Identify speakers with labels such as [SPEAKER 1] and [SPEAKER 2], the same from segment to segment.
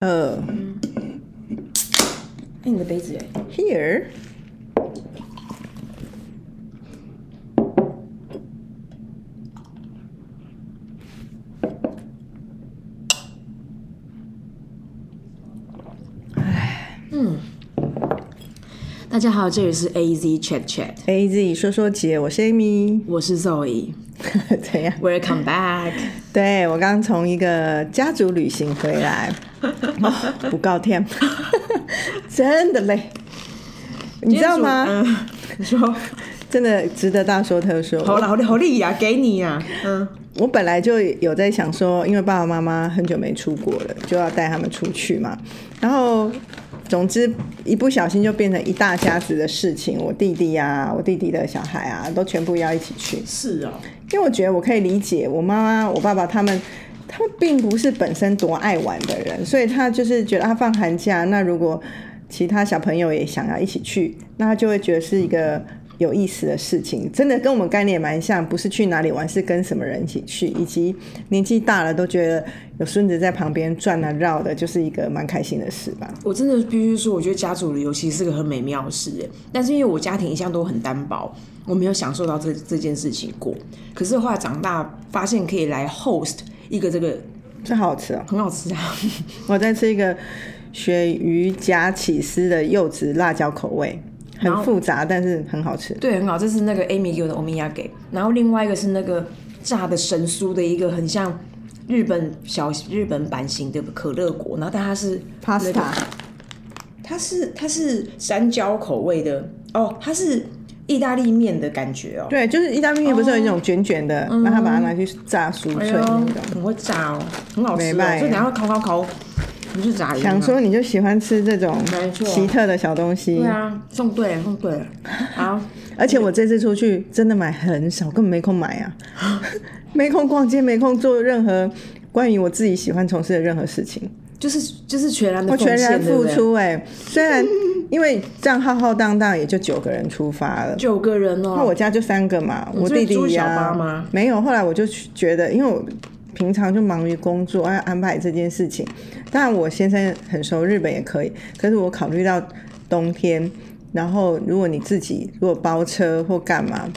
[SPEAKER 1] 呃
[SPEAKER 2] 哎，你的杯子哎
[SPEAKER 1] ，，here，
[SPEAKER 2] 大家好，这里是 A Z Chat
[SPEAKER 1] Chat，A Z 说说姐，我是 Amy，
[SPEAKER 2] 我是 Zoe。
[SPEAKER 1] 怎样
[SPEAKER 2] ？Welcome back。
[SPEAKER 1] 对我刚从一个家族旅行回来，哦、不告天，真的累，你知道吗？
[SPEAKER 2] 嗯，你说
[SPEAKER 1] 真的值得大说特说。
[SPEAKER 2] 好了，好厉好厉呀，给你呀。嗯，
[SPEAKER 1] 我本来就有在想说，因为爸爸妈妈很久没出国了，就要带他们出去嘛。然后，总之一不小心就变成一大家子的事情。我弟弟啊，我弟弟的小孩啊，都全部要一起去。
[SPEAKER 2] 是哦。
[SPEAKER 1] 因为我觉得我可以理解我妈妈、我爸爸他们，他们并不是本身多爱玩的人，所以他就是觉得他放寒假，那如果其他小朋友也想要一起去，那他就会觉得是一个有意思的事情。真的跟我们概念蛮像，不是去哪里玩，是跟什么人一起去，以及年纪大了都觉得有孙子在旁边转啊绕的，就是一个蛮开心的事吧。
[SPEAKER 2] 我真的必须说，我觉得家族的游戏是个很美妙的事。但是因为我家庭一向都很单薄，我没有享受到这这件事情过。可是后来长大，发现可以来 host 一个这个
[SPEAKER 1] 这好好吃啊！
[SPEAKER 2] 很好吃啊。
[SPEAKER 1] 我在吃一个鳕鱼夹起司的柚子辣椒口味，很复杂，但是很好吃。
[SPEAKER 2] 对，很好，这是那个 Amy 给我的欧米亚给，然后另外一个是那个炸的神酥的一个很像日本小日本版型的可乐果，然后但它是
[SPEAKER 1] Pasta
[SPEAKER 2] 它是它是山椒口味的哦，它是意大利面的感觉哦。
[SPEAKER 1] 对，就是意大利面不是有一种卷卷的，然后他把它拿去炸酥脆那种。
[SPEAKER 2] 很会炸哦，很好吃哦。
[SPEAKER 1] 没卖
[SPEAKER 2] 所以等一下烤烤烤，不是炸
[SPEAKER 1] 想说你就喜欢吃这种奇特的小东西
[SPEAKER 2] 对，啊，送对了，送对了。好，
[SPEAKER 1] 而且我这次出去真的买很少，根本没空买啊，没空逛街，没空做任何关于我自己喜欢从事的任何事情。
[SPEAKER 2] 就是就是全然的
[SPEAKER 1] 我全然付。出哎、虽然因为这样浩浩荡荡也就九个人出发了。
[SPEAKER 2] 九个人哦，
[SPEAKER 1] 那我家就三个嘛，我弟弟呀、
[SPEAKER 2] 巴吗
[SPEAKER 1] 没有。后来我就觉得，因为我平常就忙于工作，要安排这件事情。当然，我先生很熟日本也可以，可是我考虑到冬天，然后如果你自己如果包车或干嘛。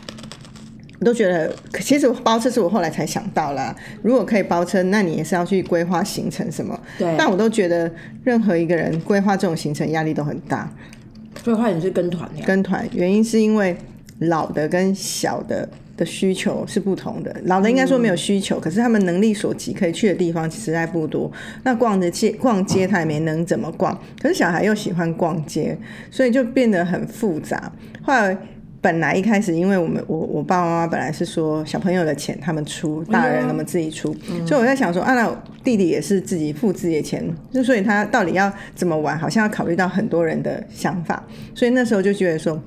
[SPEAKER 1] 我都觉得，其实包车是我后来才想到啦。如果可以包车，那你也是要去规划行程什么。
[SPEAKER 2] 对
[SPEAKER 1] 但我都觉得，任何一个人规划这种行程压力都很大。
[SPEAKER 2] 所以后来你是跟团的。
[SPEAKER 1] 跟团，原因是因为老的跟小的的需求是不同的。老的应该说没有需求，可是他们能力所及可以去的地方实在不多。那逛的街逛街他也没能怎么逛，可是小孩又喜欢逛街，所以就变得很复杂。后来。本来一开始，因为我们我我爸爸妈妈本来是说小朋友的钱他们出，大人他们自己出，所以我在想说，啊，那弟弟也是自己付自己的钱，就所以他到底要怎么玩，好像要考虑到很多人的想法，所以那时候就觉得说，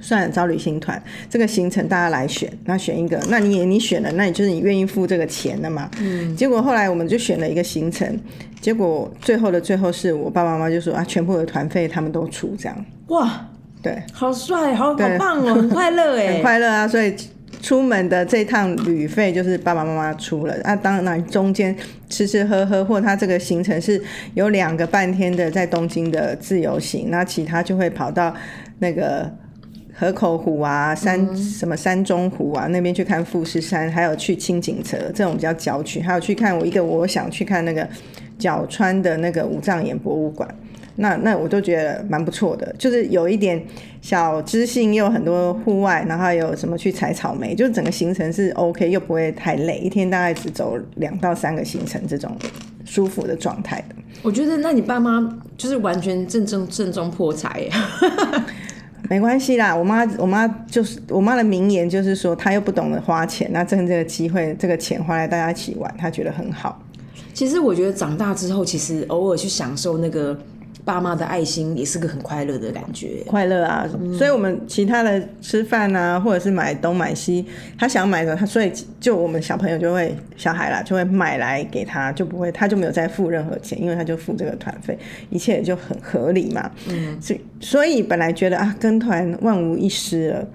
[SPEAKER 1] 算了，招旅行团这个行程大家来选，那选一个，那你也你选了，那你就是你愿意付这个钱的嘛。嗯。结果后来我们就选了一个行程，结果最后的最后是我爸爸妈妈就说啊，全部的团费他们都出，这样。
[SPEAKER 2] 哇，
[SPEAKER 1] 对，
[SPEAKER 2] 好帅，好好棒哦，很快乐 哎，
[SPEAKER 1] 很快乐啊，所以。出门的这趟旅费就是爸爸妈妈出了。啊，当然中间吃吃喝喝，或他这个行程是有两个半天的在东京的自由行，那其他就会跑到那个河口湖啊、山、什么山中湖啊那边去看富士山，还有去清景泽这种比较郊区，还有去看我一个我想去看那个角川的那个五藏岩博物馆。那那我都觉得蛮不错的，就是有一点小知性，又很多户外，然后还有什么去采草莓，就是整个行程是 OK，又不会太累，一天大概只走两到三个行程这种舒服的状态的。
[SPEAKER 2] 我觉得那你爸妈就是完全正正正宗破财耶，
[SPEAKER 1] 没关系啦，我妈我妈就是我妈的名言就是说，她又不懂得花钱，那趁这个机会，这个钱花来大家一起玩，她觉得很好。
[SPEAKER 2] 其实我觉得长大之后，其实偶尔去享受那个爸妈的爱心，也是个很快乐的感觉。
[SPEAKER 1] 快乐啊，所以我们其他的吃饭啊，或者是买东买西，他想买的，他所以就我们小朋友就会小孩啦，就会买来给他，就不会他就没有再付任何钱，因为他就付这个团费，一切就很合理嘛。嗯，所以所以本来觉得啊，跟团万无一失了。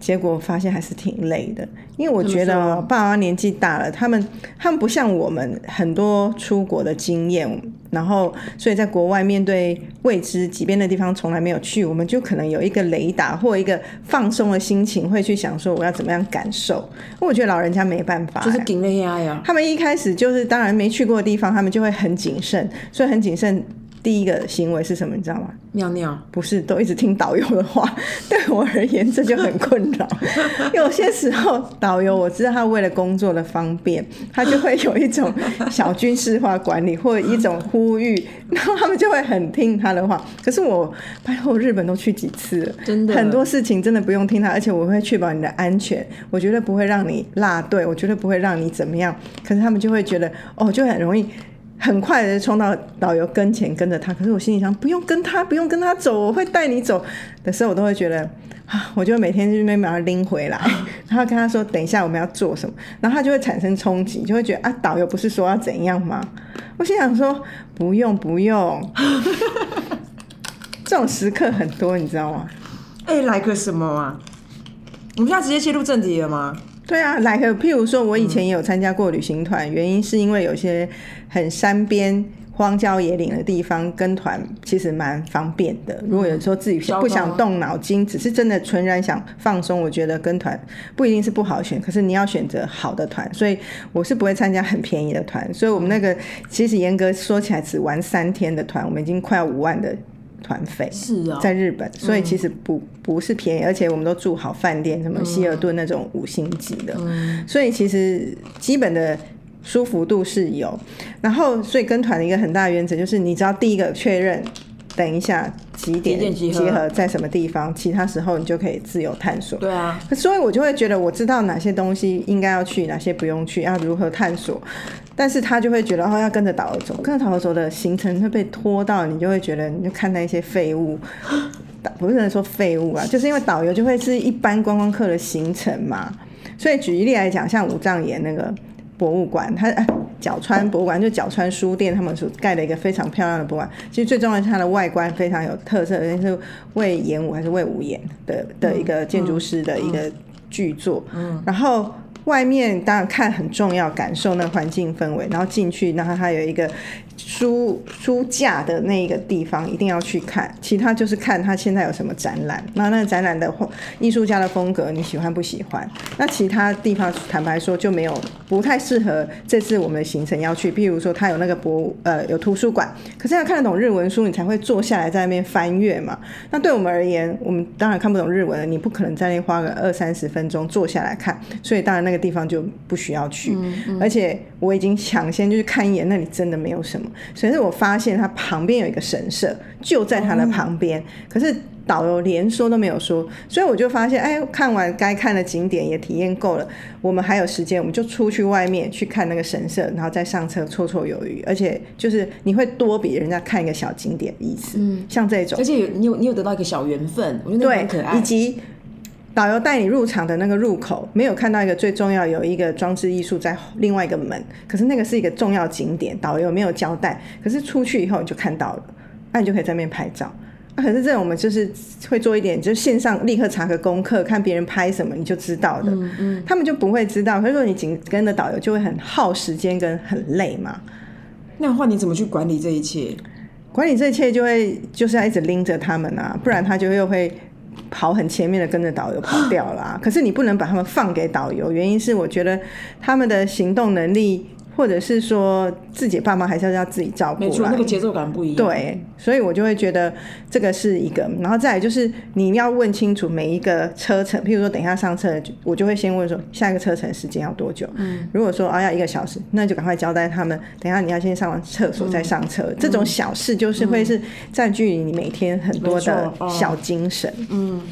[SPEAKER 1] 结果发现还是挺累的，因为我觉得哦爸妈年纪大了，他们他们不像我们很多出国的经验，然后，所以在国外面对未知、即便的地方从来没有去，我们就可能有一个雷达或一个放松的心情，会去想说我要怎么样感受。我觉得老人家没办法、
[SPEAKER 2] 就是
[SPEAKER 1] 欸
[SPEAKER 2] 顶了呀呀。
[SPEAKER 1] 他们一开始就是当然没去过的地方，他们就会很谨慎，所以很谨慎。第一个行为是什么？你知道吗？
[SPEAKER 2] 尿尿，
[SPEAKER 1] 不是都一直听导游的话，对我而言这就很困扰。有些时候导游我知道他为了工作的方便，他就会有一种小军事化管理或者一种呼吁，然后他们就会很听他的话。可是我拜托日本都去几次了，
[SPEAKER 2] 真的
[SPEAKER 1] 很多事情真的不用听他，而且我会确保你的安全，我绝对不会让你落队，我绝对不会让你怎么样。可是他们就会觉得哦，就很容易。很快的冲到导游跟前跟着他，可是我心里想不用跟他，不用跟他走，我会带你走的时候，我都会觉得啊，我就每天就边把他拎回来，然后跟他说等一下我们要做什么，然后他就会产生冲击，就会觉得啊，导游不是说要怎样吗？我心想说不用不用，这种时刻很多，你知道吗？
[SPEAKER 2] 哎、来个什么啊？我们现在直接切入正题了吗？
[SPEAKER 1] 对啊，来个譬如说，我以前也有参加过旅行团，原因是因为有些很山边。荒郊野岭的地方跟团其实蛮方便的。如果有时候自己不想动脑筋，只是真的纯然想放松，我觉得跟团不一定是不好选，可是你要选择好的团。所以我是不会参加很便宜的团。所以我们那个其实严格说起来只玩三天的团，我们已经快要五万的团费。
[SPEAKER 2] 是啊，
[SPEAKER 1] 在日本，所以其实不不是便宜，而且我们都住好饭店，什么希尔顿那种五星级的，所以其实基本的舒服度是有。然后，所以跟团的一个很大原则就是，你只要第一个确认，等一下几点
[SPEAKER 2] 集合
[SPEAKER 1] 在什么地方，其他时候你就可以自由探索。
[SPEAKER 2] 对啊，
[SPEAKER 1] 所以我就会觉得我知道哪些东西应该要去，哪些不用去，要如何探索。但是他就会觉得哦，要跟着导游走，跟着导游走的行程会被拖到，你就会觉得你就看那些废物，不是能说废物啊，就是因为导游就会是一般观光客的行程嘛。所以举一例来讲，像五藏岩那个博物馆，它哎角川博物馆就角川书店他们所盖的一个非常漂亮的博物馆。其实最重要的是它的外观非常有特色，而且是魏延武还是魏武延的的一个建筑师的一个巨作。嗯，然后。外面当然看很重要，感受那环境氛围，然后进去，然后它有一个书书架的那一个地方，一定要去看。其他就是看它现在有什么展览，那那个展览的画艺术家的风格你喜欢不喜欢？那其他地方坦白说就没有不太适合这次我们的行程要去。譬如说，它有那个博物呃有图书馆，可是要看得懂日文书，你才会坐下来在那边翻阅嘛。那对我们而言，我们当然看不懂日文了，你不可能在那花个二三十分钟坐下来看，所以当然那个地方就不需要去。而且我已经抢先就是看一眼，那里真的没有什么。所以是我发现它旁边有一个神社，就在它的旁边，可是。导游连说都没有说，所以我就发现，哎，看完该看的景点也体验够了，我们还有时间，我们就出去外面去看那个神社，然后再上车绰绰有余。而且就是你会多比人家看一个小景点的意思，嗯，像这种
[SPEAKER 2] 而，且有你有你有得到一个小缘分，我觉得那个很可
[SPEAKER 1] 对，
[SPEAKER 2] 爱
[SPEAKER 1] 以。及导游带你入场的那个入口，没有看到一个最重要有一个装置艺术在另外一个门，可是那个是一个重要景点，导游没有交代，可是出去以后你就看到了，那你就可以在那边拍照。啊、可是这种我们就是会做一点，就是线上立刻查个功课，看别人拍什么你就知道的，他们就不会知道。可是如果你紧跟着导游，就会很耗时间跟很累嘛。
[SPEAKER 2] 那话你怎么去管理这一切？
[SPEAKER 1] 管理这一切就会就是要一直拎着他们啊，不然他就又会跑很前面的跟着导游跑掉啦、可是你不能把他们放给导游，原因是我觉得他们的行动能力，或者是说自己爸妈还是要要自己照顾
[SPEAKER 2] 没错，那个节奏感不一样。，
[SPEAKER 1] 对，所以我就会觉得这个是一个，然后再来就是你要问清楚每一个车程，譬如说等一下上车，我就会先问说下一个车程时间要多久。嗯，如果说啊要一个小时，那就赶快交代他们，等一下你要先上完厕所再上车。这种小事就是会是占据你每天很多的
[SPEAKER 2] 哦
[SPEAKER 1] 小精神。嗯。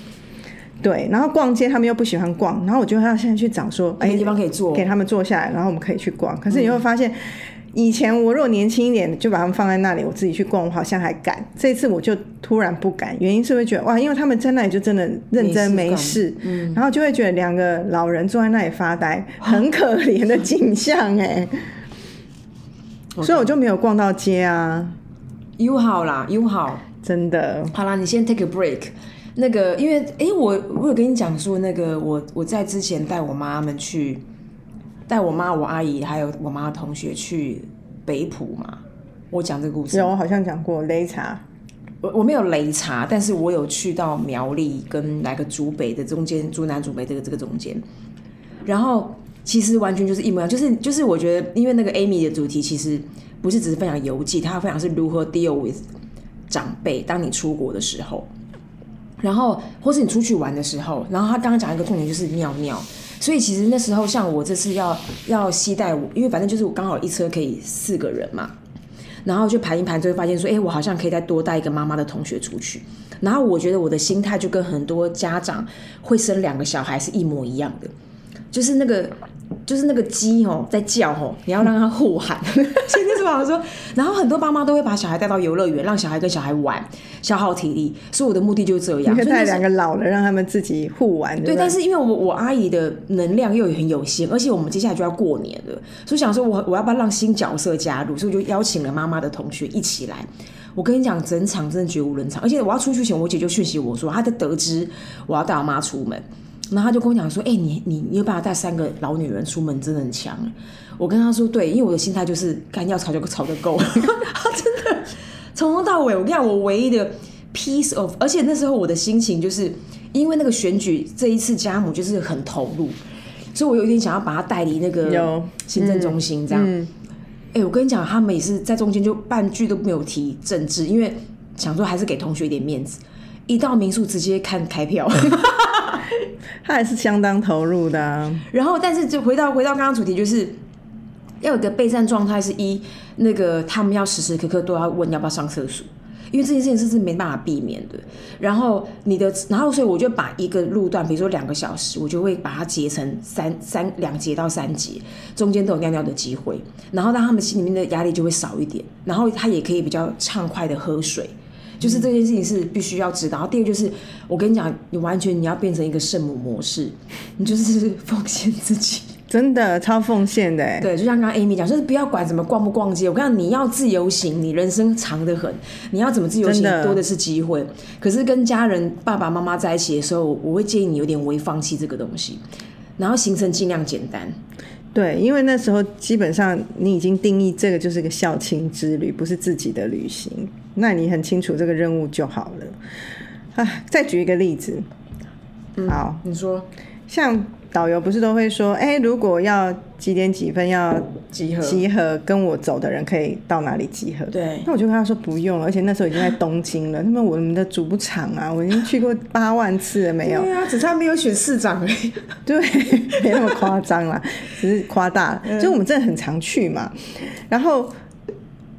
[SPEAKER 1] 对，然后逛街他们又不喜欢逛，然后我就要现在去找说，哎，
[SPEAKER 2] 有地方可以坐
[SPEAKER 1] 给他们坐下来，然后我们可以去逛。可是你会发现，以前我如果年轻一点，就把他们放在那里，我自己去逛，我好像还敢。这次我就突然不敢，原因是会觉得哇，因为他们在那里就真的认真没
[SPEAKER 2] 没
[SPEAKER 1] 事，然后就会觉得两个老人坐在那里发呆，很可怜的景象哎。所以我就没有逛到街啊，
[SPEAKER 2] 友好啦，友好。
[SPEAKER 1] 真的。
[SPEAKER 2] 好啦，你先 take a break。那个，因为诶，我我有跟你讲说，那个我我在之前带我妈们去，带我妈、我阿姨还有我妈的同学去北浦嘛。我我讲这个故事，
[SPEAKER 1] 有好像讲过擂茶，
[SPEAKER 2] 我我没有擂茶，但是我有去到苗栗跟来个竹北的中间，竹南竹北这个这个中间，然后其实完全就是一模一样，就是就是我觉得，因为那个 Amy 的主题其实不是只是分享游记，她分享是如何 deal with 长辈，当你出国的时候，然后或是你出去玩的时候，然后他刚刚讲一个重点就是尿尿。所以其实那时候像我这次要要携带我，因为反正就是我刚好一车可以四个人嘛，然后就盘一盘，就会发现说，哎、我好像可以再多带一个妈妈的同学出去。然后我觉得我的心态就跟很多家长会生两个小孩是一模一样的，就是那个就是那个鸡哦在叫哦，你要让它互喊。所以那时候我说，然后很多爸妈都会把小孩带到游乐园，让小孩跟小孩玩，消耗体力。所以我的目的就是这样。
[SPEAKER 1] 你可以带
[SPEAKER 2] 所以那
[SPEAKER 1] 两个老人，让他们自己互玩。
[SPEAKER 2] 对，但是因为我我阿姨的能量又很有限，而且我们接下来就要过年了，所以想说我我要不要让新角色加入，所以我就邀请了妈妈的同学一起来。我跟你讲，整场真的绝无人场，而且我要出去前，我姐就讯息我说，她在得知我要带我妈出门，然后他就跟我讲说，哎、你你你有办法带三个老女人出门，真的很强。我跟他说，对，因为我的心态就是干要吵就 吵得够，他真的从头到尾，我跟你讲，我唯一的 piece of，而且那时候我的心情就是因为那个选举这一次家母就是很投入，所以我有一点想要把她带离那个行政中心这样。
[SPEAKER 1] 嗯，
[SPEAKER 2] 哎、我跟你讲，他们也是在中间就半句都没有提政治，因为想说还是给同学一点面子。一到民宿直接看开票，
[SPEAKER 1] 他还是相当投入的、
[SPEAKER 2] 然后但是就回到回到刚刚主题，就是要有个备战状态，是一那个他们要时时刻刻都要问要不要上厕所，因为这件事情是是没办法避免的。然后你的，然后所以我就把一个路段，比如说两个小时，我就会把它截成三三两节到三节，中间都有尿尿的机会，然后让他们心里面的压力就会少一点，然后他也可以比较畅快的喝水。就是这件事情是必须要知道。然后第二个就是，我跟你讲，你完全你要变成一个圣母模式，你就是 奉献自己。
[SPEAKER 1] 真的超奉献的哎，
[SPEAKER 2] 对，就像刚刚 Amy 讲，就是不要管怎么逛不逛街，我跟你讲，你要自由行，你人生长得很，你要怎么自由行
[SPEAKER 1] 的
[SPEAKER 2] 多的是机会。可是跟家人爸爸妈妈在一起的时候，我会建议你有点微放弃这个东西，然后行程尽量简单。
[SPEAKER 1] 对，因为那时候基本上你已经定义这个就是个校庆之旅，不是自己的旅行，那你很清楚这个任务就好了。啊，再举一个例子，好，
[SPEAKER 2] 你说。
[SPEAKER 1] 像导游不是都会说，哎、如果要几点几分要
[SPEAKER 2] 集合？
[SPEAKER 1] 集合，跟我走的人可以到哪里集合？
[SPEAKER 2] 对
[SPEAKER 1] 那我就跟他说不用，而且那时候已经在东京了，那么我们的主不场啊，我已经去过八万次了，没有？
[SPEAKER 2] 对啊，只差没有选市长而已。
[SPEAKER 1] 对，没那么夸张啦，只是夸大了。就我们真的很常去嘛，然后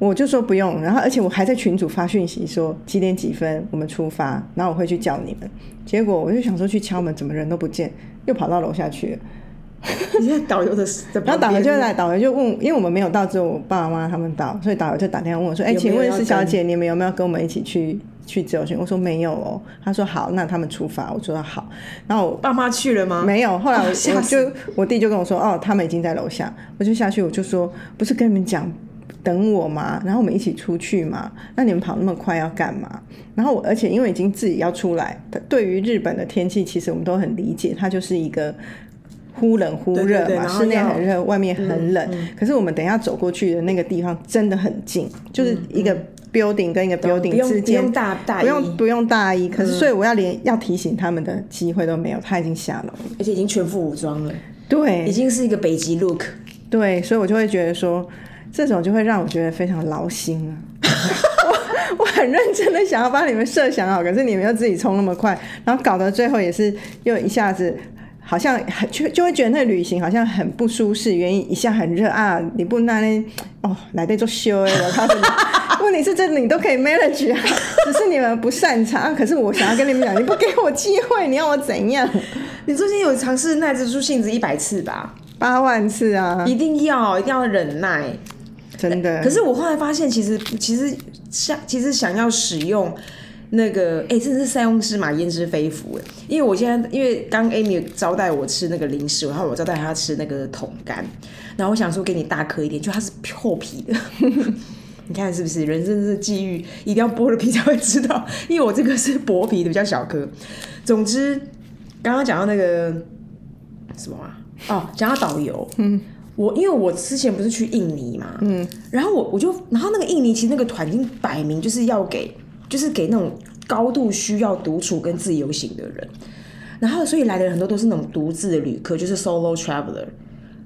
[SPEAKER 1] 我就说不用，然后而且我还在群主发讯息说几点几分我们出发，然后我会去叫你们。结果我就想说去敲门，怎么人都不见，又跑到楼下去了。
[SPEAKER 2] 你现在导游的，
[SPEAKER 1] 然后导游就来，导游就问，因为我们没有到，只有我爸爸妈妈他们到，所以导游就打电话问我说：“哎、请问施小姐，你们有没有跟我们一起去去自由行？”我说没有哦。他说好，那他们出发。我说好。然后我
[SPEAKER 2] 爸妈去了吗？
[SPEAKER 1] 没有，后来我,、
[SPEAKER 2] 哦吓
[SPEAKER 1] 我就我弟就跟我说，哦，他们已经在楼下，我就下去，我就说，不是跟你们讲等我吗？然后我们一起出去嘛，那你们跑那么快要干嘛？然后我而且因为已经自己要出来，对于日本的天气，其实我们都很理解，它就是一个。忽冷忽热
[SPEAKER 2] 对对对
[SPEAKER 1] 嘛，室内很热，外面很冷。可是我们等一下走过去的那个地方真的很近，就是一个 building 跟一个 building 之间
[SPEAKER 2] 用大大
[SPEAKER 1] 不用不用大衣。可是所以我要连要提醒他们的机会都没有，他已经下楼了。
[SPEAKER 2] 而且已经全副武装了，对已
[SPEAKER 1] 对
[SPEAKER 2] 经是一个北极 look。
[SPEAKER 1] 对，所以我就会觉得说，这种就会让我觉得非常劳心啊。我 我很认真的想要帮你们设想好，可是你们又自己冲那么快，然后搞得最后也是又一下子。好像很就就会觉得那旅行好像很不舒适，原因一下很热啊，你不那那哦来这做修哎，我告诉你，问题是这你都可以 manage 啊，只是你们不擅长。啊可是我想要跟你们讲，你不给我机会，你要我怎样？
[SPEAKER 2] 你最近有尝试耐得住性子一百次吧？
[SPEAKER 1] 八万次啊，
[SPEAKER 2] 一定要，一定要忍耐。
[SPEAKER 1] 真的。
[SPEAKER 2] 可是我后来发现，其实其实想其实想要使用那个，哎、真是塞翁失马焉知非福哎。因为我现在因为刚 Amy 招待我吃那个零食，然后我招待他吃那个桶干，然后我想说给你大颗一点，就它是破皮的。你看是不是人生是际遇，一定要剥了皮才会知道。因为我这个是薄皮的，比较小颗。总之，刚刚讲到那个什么啊？哦，讲到导游，嗯，我因为我之前不是去印尼嘛，嗯，然后我我就，然后那个印尼其实那个团已经摆明就是要给，就是给那种高度需要独处跟自由行的人，然后所以来的人很多都是那种独自的旅客，就是 solo traveler，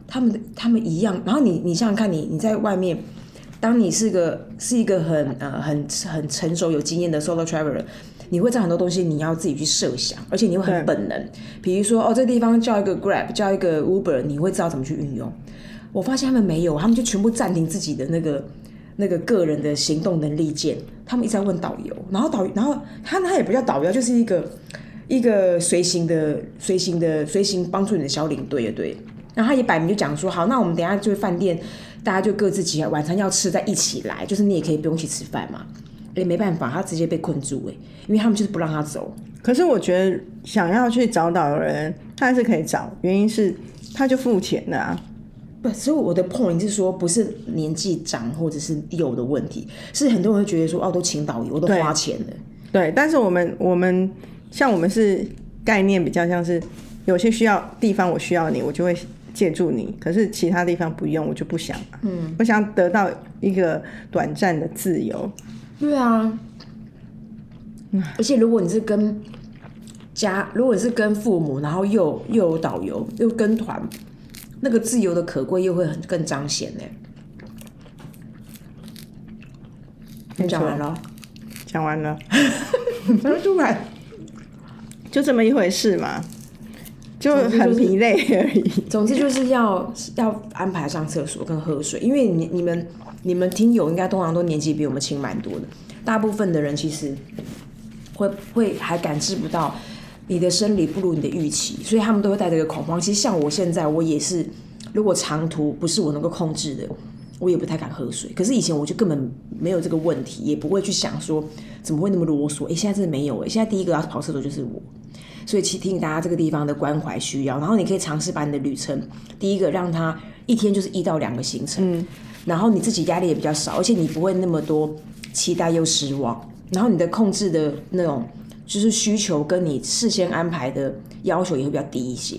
[SPEAKER 2] 他们的他们一样，然后你你想想看你你在外面，当你是个是一个很呃很很成熟有经验的 solo traveler。你会在很多东西你要自己去设想，而且你会很本能。比如说，哦，这个地方叫一个 Grab，叫一个 Uber，你会知道怎么去运用。我发现他们没有，他们就全部暂停自己的那个那个个人的行动能力键，他们一直在问导游，然后导，然后他他也不叫导游，就是一个一个随行的随行的随行帮助你的小领队，对。然后他也摆明就讲说，好，那我们等下就是饭店，大家就各自起来，晚餐要吃再一起来，就是你也可以不用去吃饭嘛。哎，没办法，他直接被困住哎，因为他们就是不让他走。
[SPEAKER 1] 可是我觉得想要去找导游人，他还是可以找，原因是他就付钱的啊。
[SPEAKER 2] 不，所以我的 point 是说，不是年纪长或者是有的问题，是很多人会觉得说，哦，都请导游，都花钱的。
[SPEAKER 1] 对，但是我们我们像我们是概念比较像是，有些需要地方我需要你，我就会借助你，可是其他地方不用，我就不想。嗯，我想得到一个短暂的自由。
[SPEAKER 2] 对啊，而且如果你是跟家，如果你是跟父母，然后又又有导游，又跟团，那个自由的可贵又会很更彰显呢。你讲完了，
[SPEAKER 1] 讲完了，
[SPEAKER 2] 说出来，
[SPEAKER 1] 就这么一回事嘛，就很疲累而已。
[SPEAKER 2] 总之就是要要安排上厕所跟喝水，因为你你们。你们听友应该通常都年纪比我们轻蛮多的，大部分的人其实会会还感知不到你的生理不如你的预期，所以他们都会带着个恐慌。其实像我现在，我也是，如果长途不是我能够控制的，我也不太敢喝水。可是以前我就根本没有这个问题，也不会去想说怎么会那么啰嗦。哎，现在真的没有哎，现在第一个要跑厕所就是我，所以提醒大家这个地方的关怀需要。然后你可以尝试把你的旅程，第一个让它一天就是一到两个行程。然后你自己压力也比较少，而且你不会那么多期待又失望。然后你的控制的那种就是需求，跟你事先安排的要求也会比较低一些。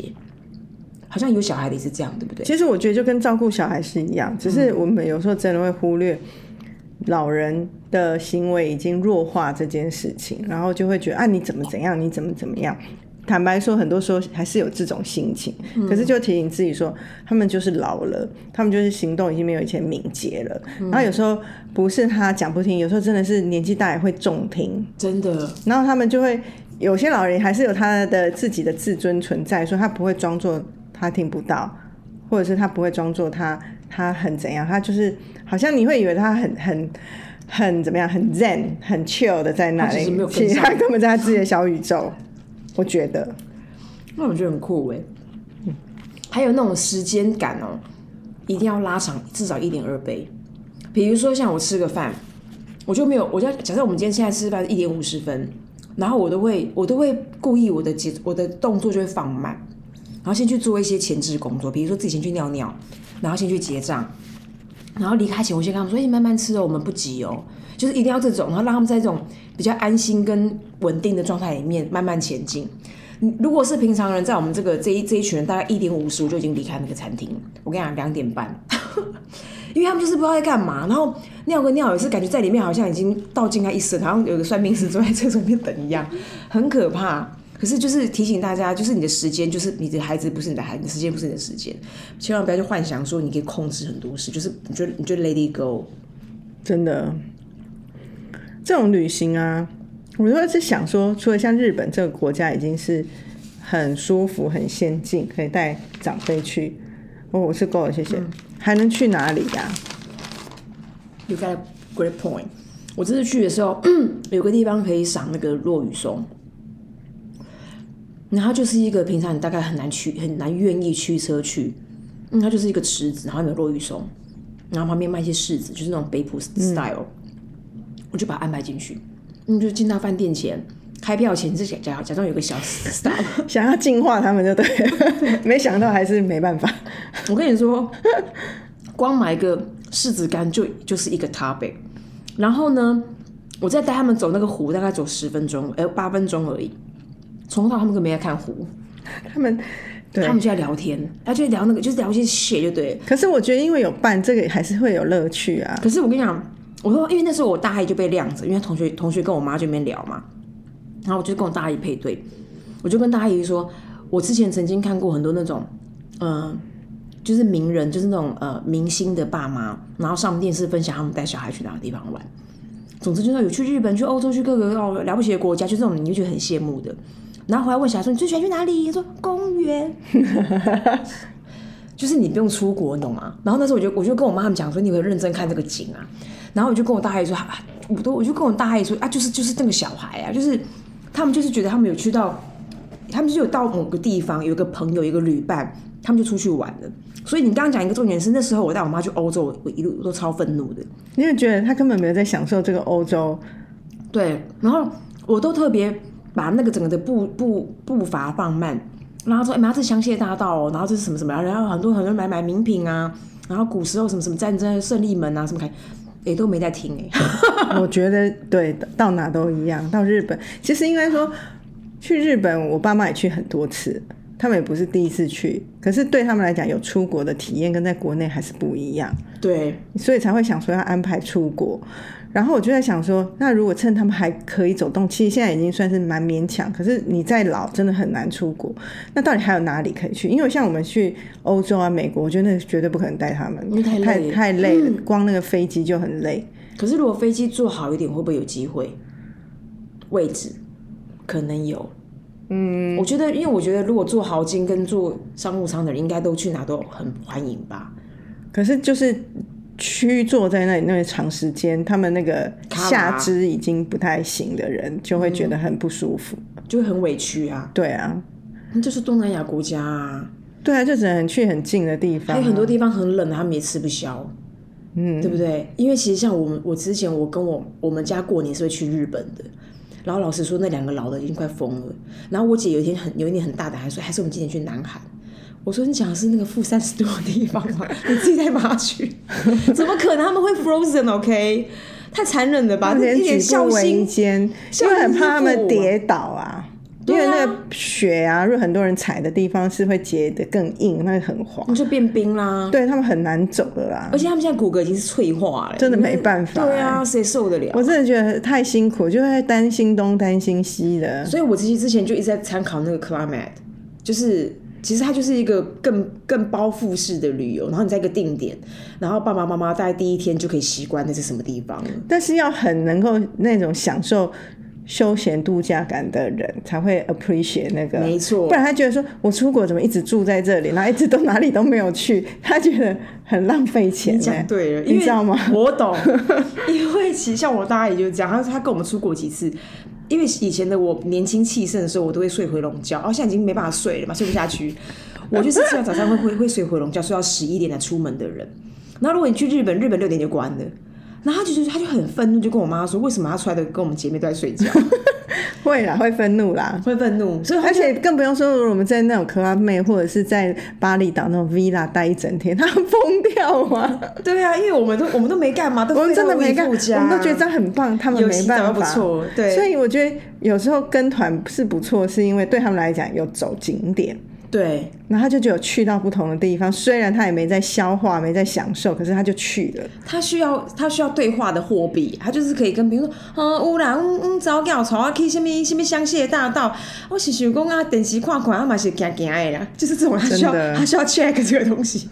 [SPEAKER 2] 好像有小孩的也是这样，对不对？
[SPEAKER 1] 其实我觉得就跟照顾小孩是一样，只是我们有时候真的会忽略老人的行为已经弱化这件事情，然后就会觉得啊你怎么怎样，你怎么怎么样。坦白说，很多时候还是有这种心情，可是就提醒自己说，他们就是老了，他们就是行动已经没有以前敏捷了。然后有时候不是他讲不听，有时候真的是年纪大也会重听，
[SPEAKER 2] 真的。
[SPEAKER 1] 然后他们就会有些老人还是有他的自己的自尊存在，说他不会装作他听不到，或者是他不会装作他他很怎样，他就是好像你会以为他很很很怎么样，很 zen 很 chill 的在那里，其实他根本在他自己的小宇宙。我觉得，
[SPEAKER 2] 那我觉得很酷哎。还有那种时间感哦，一定要拉长至少一点二倍。比如说像我吃个饭，我就没有，我就假设我们今天现在吃饭一点五十分，然后我都会我都会故意我的节我的动作就会放慢，然后先去做一些前置工作，比如说自己先去尿尿，然后先去结账，然后离开前我先跟他们说：“哎，慢慢吃哦，我们不急哦。”就是一定要这种，然后让他们在这种比较安心跟稳定的状态里面慢慢前进。如果是平常人，在我们这个这一这一群人，大概一点五十，我就已经离开那个餐厅。我跟你讲，两点半，因为他们就是不知道在干嘛，然后尿个尿也是感觉在里面好像已经倒进来一身，好像有个算命师坐在厕所里面等一样，很可怕。可是就是提醒大家，就是你的时间，就是你的孩子不是你的孩子，时间不是你的时间，千万不要去幻想说你可以控制很多事，就是你就你就 let it go，
[SPEAKER 1] 真的。这种旅行啊，我就在想说，除了像日本这个国家已经是很舒服、很先进，可以带长辈去，哦，我是够了，谢谢。还能去哪里呀
[SPEAKER 2] ？You got a great point。我这次去的时候，有个地方可以赏那个落羽松，然后就是一个平常你大概很难去、很难愿意驱车去，嗯，它就是一个池子，然后有落羽松，然后旁边卖一些柿子，就是那种北普 style。我就把它安排进去，嗯，就进到饭店前开票前，是假假装有个小 stop，
[SPEAKER 1] 想要净化他们就对，没想到还是没办法。
[SPEAKER 2] 我跟你说，光买个柿子干就就是一个 topic，然后呢，我再带他们走那个湖，大概走十分钟，呃，八分钟而已。从头到他们可没在看湖，
[SPEAKER 1] 他们对
[SPEAKER 2] 他们就在聊天，他就在聊那个，就是聊一些血就对。
[SPEAKER 1] 可是我觉得，因为有伴，这个还是会有乐趣啊。
[SPEAKER 2] 可是我跟你讲，我说因为那时候我大姨就被晾着，因为同学同学跟我妈这边聊嘛，然后我就跟我大姨配对，我就跟大姨说，我之前曾经看过很多那种，嗯、就是名人，就是那种呃明星的爸妈，然后上电视分享他们带小孩去哪个地方玩。总之就是有去日本、去欧洲、去各个哦了不起的国家，就这种你就觉得很羡慕的。然后回来问小孩说：“你最喜欢去哪里？”他说：“公园。”就是你不用出国，你懂吗？然后那时候我就我就跟我妈他们讲说：“你有没有认真看这个景啊？”然后我就跟我大姨说：“啊、我都我就跟我大姨说啊，就是就是那个小孩啊，就是他们就是觉得他们有去到，他们就有到某个地方，有一个朋友，一个旅伴，他们就出去玩了。所以你刚刚讲一个重点是，那时候我带我妈去欧洲，我一路都超愤怒的。
[SPEAKER 1] 因为觉得他根本没有在享受这个欧洲，
[SPEAKER 2] 对，然后我都特别把那个整个的步步步伐放慢，然后说，哎、妈，这香榭大道，然后这是什么什么，然后很多很多人买买名品啊，然后古时候什么什么战争胜利门啊什么看，也都没在听哎、
[SPEAKER 1] 我觉得对，到哪都一样。到日本，其实应该说去日本，我爸妈也去很多次，他们也不是第一次去，可是对他们来讲，有出国的体验跟在国内还是不一样，
[SPEAKER 2] 对，
[SPEAKER 1] 所以才会想说要安排出国。然后我就在想说，那如果趁他们还可以走动，其实现在已经算是蛮勉强。可是你再老，真的很难出国。那到底还有哪里可以去？因为像我们去欧洲啊、美国，我觉得那绝对不可能带他们，
[SPEAKER 2] 因为太累
[SPEAKER 1] 太太累了，光那个飞机就很累。
[SPEAKER 2] 可是如果飞机坐好一点，会不会有机会？位置可能有。嗯，我觉得，因为我觉得，如果坐豪金跟坐商务舱的人，应该都去哪都很欢迎吧。
[SPEAKER 1] 可是就是屈坐在那里那么长时间，他们那个下肢已经不太行的人，就会觉得很不舒服。
[SPEAKER 2] 就会很委屈啊。
[SPEAKER 1] 对啊，
[SPEAKER 2] 那就是东南亚国家啊，
[SPEAKER 1] 对啊，就只能去很近的地方、啊。
[SPEAKER 2] 还有很多地方很冷的，他们也吃不消。嗯，对不对？因为其实像我们，我之前我跟我我们家过年是会去日本的，然后老实说，那两个老的已经快疯了。然后我姐有一天很有一点很大胆，还说还是我们今天去南韩。我说你讲的是那个负三十度的地方吗？你自己带妈去，怎么可能他们会 frozen？OK，、太残忍了吧？一点孝心，
[SPEAKER 1] 艰，因
[SPEAKER 2] 孝
[SPEAKER 1] 为很怕他们跌倒啊。因为那个雪啊，如果很多人踩的地方是会结得更硬，那个很滑，
[SPEAKER 2] 你就变冰啦。
[SPEAKER 1] 对他们很难走的啦
[SPEAKER 2] 而。且他们现在骨骼已经是脆化了，
[SPEAKER 1] 真的没办法
[SPEAKER 2] 对啊，谁受得了？
[SPEAKER 1] 我真的觉得太辛苦，就会担心东担心西的。
[SPEAKER 2] 所以我其实之前就一直在参考那个 climate，就是其实它就是一个更更包覆式的旅游，然后你在一个定点，然后爸爸妈妈在第一天就可以习惯那是什么地方。
[SPEAKER 1] 但是要很能够那种享受休闲度假感的人才会 appreciate 那个，
[SPEAKER 2] 没错
[SPEAKER 1] 不然他觉得说我出国怎么一直住在这里，然后一直都哪里都没有去，他觉得很浪费钱、
[SPEAKER 2] 你讲
[SPEAKER 1] 欸。
[SPEAKER 2] 对了，
[SPEAKER 1] 你知道吗？
[SPEAKER 2] 我懂，因为其实像我大姨就是这样，他他跟我们出国几次。因为以前的我年轻气盛的时候，我都会睡回笼觉，然后现在已经没办法睡了嘛，睡不下去。我就是吃完早上会会会睡回笼觉，睡到十一点才出门的人。然后如果你去日本，日本六点就关了，然后他就觉得他就很愤怒，就跟我妈说，为什么他出来的跟我们姐妹都在睡觉，
[SPEAKER 1] 会啦，会愤怒啦。
[SPEAKER 2] 会愤怒。所以
[SPEAKER 1] 而且更不用说，如果我们在那种 club 妹或者是在巴厘岛那种 villa 待一整天，他疯掉啊！
[SPEAKER 2] 对啊，因为我们都我们都没干嘛，都
[SPEAKER 1] 我们真的没干，我们都觉得这样很棒，他们
[SPEAKER 2] 有
[SPEAKER 1] 没办法。
[SPEAKER 2] 错，对，
[SPEAKER 1] 所以我觉得有时候跟团是不错，是因为对他们来讲有走景点，
[SPEAKER 2] 对。
[SPEAKER 1] 然后他就只有去到不同的地方，虽然他也没在消化，没在享受，可是他就去了。
[SPEAKER 2] 他需要他需要对话的货币，他就是可以跟比如说，嗯，有啦，嗯嗯，早叫带我去什么什么香榭大道，我是想讲啊，电视看看，他嘛是行行的啦，就是这种他需要他需要 check 这个东西，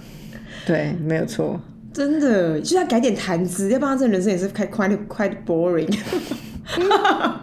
[SPEAKER 1] 对，没有错。
[SPEAKER 2] 真的就是要改点谈资，要不然他这人生也是快快快 boring。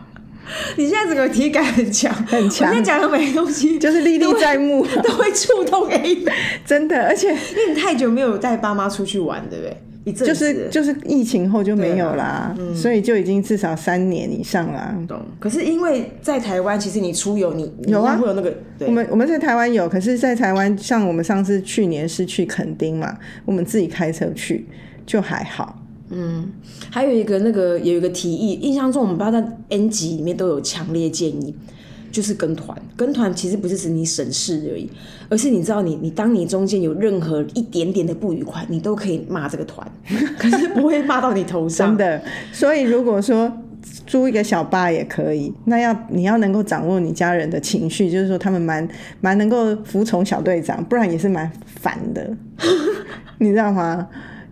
[SPEAKER 2] 你现在整个体感很强，
[SPEAKER 1] 很强
[SPEAKER 2] 我现在讲的每个东西
[SPEAKER 1] 就是历历在目，
[SPEAKER 2] 都会触动 A 的，
[SPEAKER 1] 真的，而且
[SPEAKER 2] 因为你太久没有带爸妈出去玩，对不对？一阵
[SPEAKER 1] 就是就是疫情后就没有
[SPEAKER 2] 对
[SPEAKER 1] 啦，所以就已经至少三年以上啦。
[SPEAKER 2] 懂。可是因为在台湾，其实你出游你你
[SPEAKER 1] 有啊
[SPEAKER 2] 会有那个对
[SPEAKER 1] 我们我们在台湾有，可是，在台湾像我们上次去年是去垦丁嘛，我们自己开车去就还好。
[SPEAKER 2] 嗯还有一个那个有一个提议，印象中我们不知道在 N 级里面都有强烈建议，就是跟团。跟团其实不是指你省事而已，而是你知道你你当你中间有任何一点点的不愉快，你都可以骂这个团，可是不会骂到你头上。
[SPEAKER 1] 真的，所以如果说租一个小巴也可以。那要你要能够掌握你家人的情绪，就是说他们蛮蛮能够服从小队长，不然也是蛮烦的，你知道吗？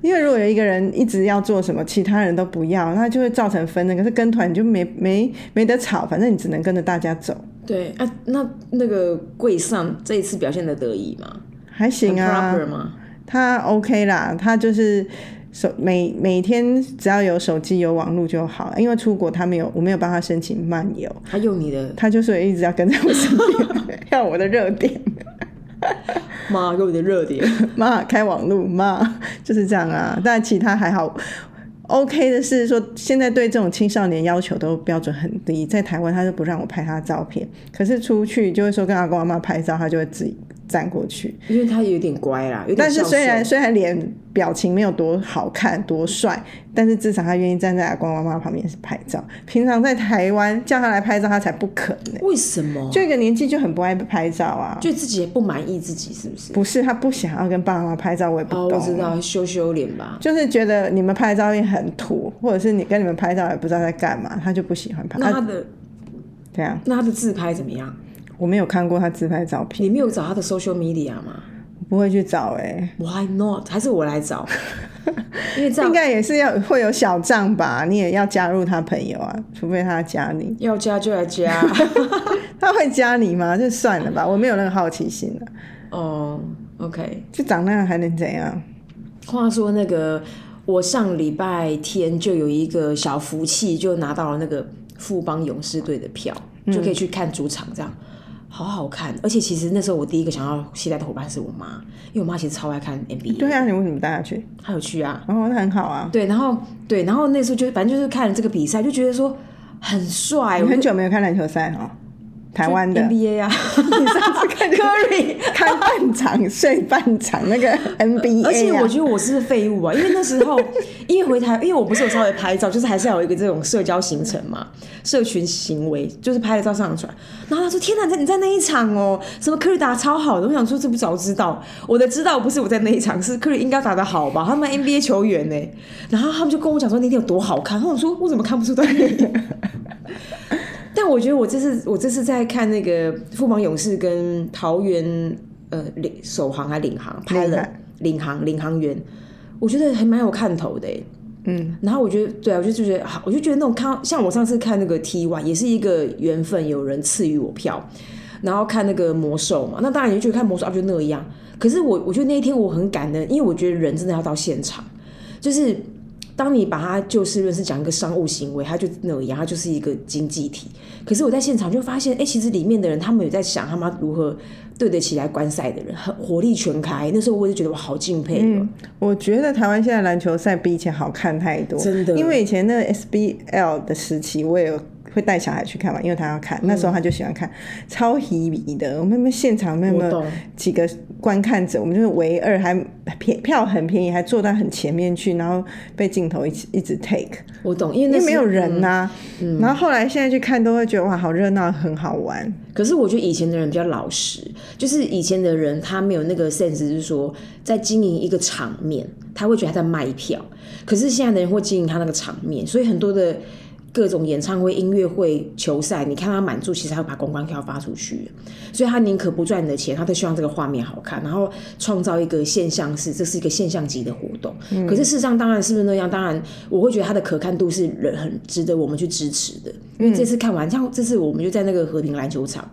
[SPEAKER 1] 因为如果有一个人一直要做什么，其他人都不要，那就会造成纷争。可是跟团你就没没没得吵，反正你只能跟着大家走，
[SPEAKER 2] 对啊，那那个贵上这一次表现的得意吗？
[SPEAKER 1] 还行啊。他 OK 啦，他就是手每每天只要有手机有网络就好，因为出国他没有，我没有帮他申请漫游，
[SPEAKER 2] 他用你的
[SPEAKER 1] 他就是一直要跟在我身边，要我的热点，
[SPEAKER 2] 妈给我的热点，
[SPEAKER 1] 妈开网路妈 就是这样啊，但其他还好。OK 的是说，现在对这种青少年要求都标准很低，在台湾他就不让我拍他的照片，可是出去就会说跟阿公阿妈拍照，他就会自己站过去。
[SPEAKER 2] 因为他有点乖啦，
[SPEAKER 1] 但是虽然虽然脸表情没有多好看多帅，但是至少他愿意站在阿公阿妈旁边拍照。平常在台湾叫他来拍照，他才不肯呢、
[SPEAKER 2] 为什么？
[SPEAKER 1] 就一个年纪就很不爱拍照啊。
[SPEAKER 2] 就自己也不满意自己，是不是？
[SPEAKER 1] 不是他不想要跟爸妈拍照，我也不
[SPEAKER 2] 哦，
[SPEAKER 1] 懂。
[SPEAKER 2] 我知道，羞羞脸吧。
[SPEAKER 1] 就是觉得你们拍的照片很土，或者是你跟你们拍照也不知道在干嘛，他就不喜欢拍。啊，
[SPEAKER 2] 那他的
[SPEAKER 1] 对啊
[SPEAKER 2] 那他的自拍怎么样？
[SPEAKER 1] 我没有看过他自拍照片，
[SPEAKER 2] 你没有找他的 social media 吗
[SPEAKER 1] 不会去找哎、
[SPEAKER 2] ？Why not？还是我来找？因为这样
[SPEAKER 1] 应该也是要会有小账吧，你也要加入他朋友啊，除非他加你。
[SPEAKER 2] 要加就来加。
[SPEAKER 1] 他会加你吗？就算了吧，我没有那个好奇心了。
[SPEAKER 2] 哦，OK。
[SPEAKER 1] 就长那样还能怎样？
[SPEAKER 2] 话说那个，我上礼拜天就有一个小福气，就拿到了那个富邦勇士队的票，就可以去看主场，这样、好好看。而且其实那时候我第一个想要期待的伙伴是我妈，因为我妈其实超爱看 NBA，
[SPEAKER 1] 对啊，你为什么带她去？
[SPEAKER 2] 她有去啊。
[SPEAKER 1] 哦，那很好啊。
[SPEAKER 2] 对，然后对，然后那时候就反正就是看了这个比赛，就觉得说很帅。我
[SPEAKER 1] 你很久没有看篮球赛哈？台湾的
[SPEAKER 2] ，NBA 啊，
[SPEAKER 1] 你上次看
[SPEAKER 2] Curry
[SPEAKER 1] 看半场睡半场那个 NBA，、啊、
[SPEAKER 2] 而且我觉得我是废物啊，因为那时候 因为回台，因为我不是有稍微拍照，就是还是要有一个这种社交行程嘛，社群行为，就是拍了照上传。然后他说：“天哪，你在那一场哦，什么科里打得超好的。”我想说这不早知道，我的知道不是我在那一场，是科里应该打得好吧？他们 NBA 球员呢，然后他们就跟我讲说那天有多好看，然后我说我怎么看不出来？但我觉得我这次我这次在看那个富邦勇士跟桃园呃领首航还领航拍了领航领航员，我觉得还蛮有看头的欸。
[SPEAKER 1] 嗯，
[SPEAKER 2] 然后我觉得，对啊，我就就觉得好，我就觉得那种看，像我上次看那个 T One 也是一个缘分，有人赐予我票，然后看那个魔兽嘛，那当然你就觉得看魔兽啊就那样。可是我我觉得那一天我很感恩，因为我觉得人真的要到现场，就是当你把它就事论事讲一个商务行为，它就那样，它就是一个经济体。可是我在现场就发现，哎、其实里面的人他们有在想他们如何对得起来观赛的人，很火力全开。那时候我就觉得我好敬佩哦、
[SPEAKER 1] 我觉得台湾现在篮球赛比以前好看太多，
[SPEAKER 2] 真的
[SPEAKER 1] 因为以前那个 SBL 的时期，我也有会带小孩去看嘛，因为他要看，那时候他就喜欢看，超迷的。我们那现场没有没有几个观看者，我们就是唯二，还便票很便宜，还坐到很前面去，然后被镜头一直一直 take，
[SPEAKER 2] 我懂，因为那是
[SPEAKER 1] 因为没有人呐、
[SPEAKER 2] 嗯
[SPEAKER 1] 然后后来现在去看都会觉得哇，好热闹，很好玩。
[SPEAKER 2] 可是我觉得以前的人比较老实，就是以前的人他没有那个 sense，就是说在经营一个场面，他会觉得他在卖票。可是现在的人会经营他那个场面，所以很多的各种演唱会、音乐会、球赛，你看他满足，其实他会把公关票发出去，所以他宁可不赚你的钱，他都希望这个画面好看，然后创造一个现象是这是一个现象级的活动。可是事实上，当然是不是那样？当然，我会觉得它的可看度是人很值得我们去支持的。因为这次看完，像这次我们就在那个和平篮球场。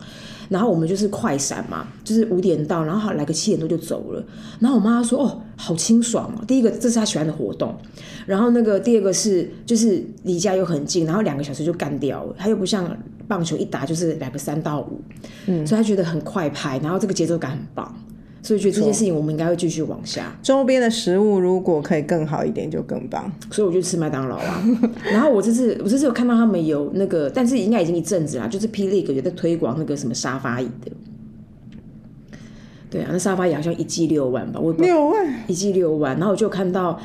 [SPEAKER 2] 然后我们就是快闪嘛，就是五点到，然后好来个七点多就走了。然后我妈说：“哦，好清爽哦。”第一个这是她喜欢的活动，然后那个第二个是就是离家又很近，然后两个小时就干掉了。她又不像棒球一打就是来个三到五，嗯，所以她觉得很快拍，然后这个节奏感很棒，所以觉得这件事情我们应该会继续往下。
[SPEAKER 1] 周边的食物如果可以更好一点，就更棒。
[SPEAKER 2] 所以我就吃麦当劳啊。然后我这次我这次有看到他们有那个，但是应该已经一阵子啦，就是 P League 有在推广那个什么沙发椅的。对啊，那沙发椅好像一季六万吧，我
[SPEAKER 1] 六万，
[SPEAKER 2] 一季六万。然后我就看到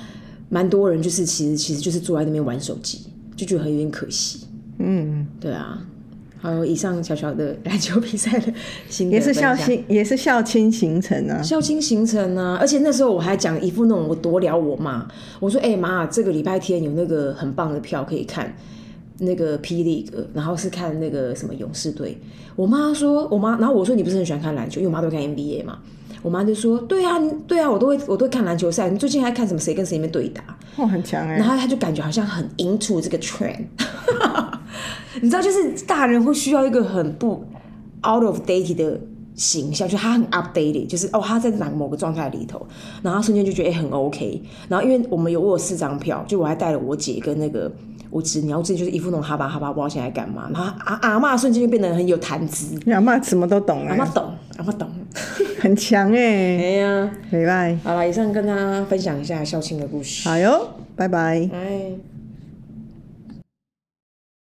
[SPEAKER 2] 蛮多人，就是其实其实就是坐在那边玩手机，就觉得很有点可惜。
[SPEAKER 1] 嗯，
[SPEAKER 2] 对啊，还有以上小小的篮球比赛的心得
[SPEAKER 1] 也是校庆，也是校庆行程啊。
[SPEAKER 2] 校庆行程啊，而且那时候我还讲一副那种我多聊我妈，我说哎妈、这个礼拜天有那个很棒的票可以看，那个霹雳哥，然后是看那个什么勇士队。我妈说，我妈，然后我说你不是很喜欢看篮球，因为我妈都看 NBA 嘛。我妈就说，对啊，对啊，我都会，我都会看篮球赛。你最近还看什么？谁跟谁里面对打？
[SPEAKER 1] 哦，很强哎、
[SPEAKER 2] 然后她就感觉好像很 into 这个 trend，你知道，就是大人会需要一个很不 out of date 的形象，就他很 updated，就是哦他在哪某个状态里头，然后他瞬间就觉得哎、很 OK。然后因为我们有我有四张票，就我还带了我姐跟那个我侄女，然后这就是一副那种哈巴哈巴，不知道现在干嘛。然后阿阿嬷瞬间就变得很有谈资，
[SPEAKER 1] 你阿妈什么都懂哎、
[SPEAKER 2] 阿嬷懂，阿嬷懂。
[SPEAKER 1] 很强哎、
[SPEAKER 2] 哎呀，
[SPEAKER 1] 礼拜
[SPEAKER 2] 好了，以上跟大家分享一下校庆的故事。
[SPEAKER 1] 好哟，拜拜。
[SPEAKER 2] 哎。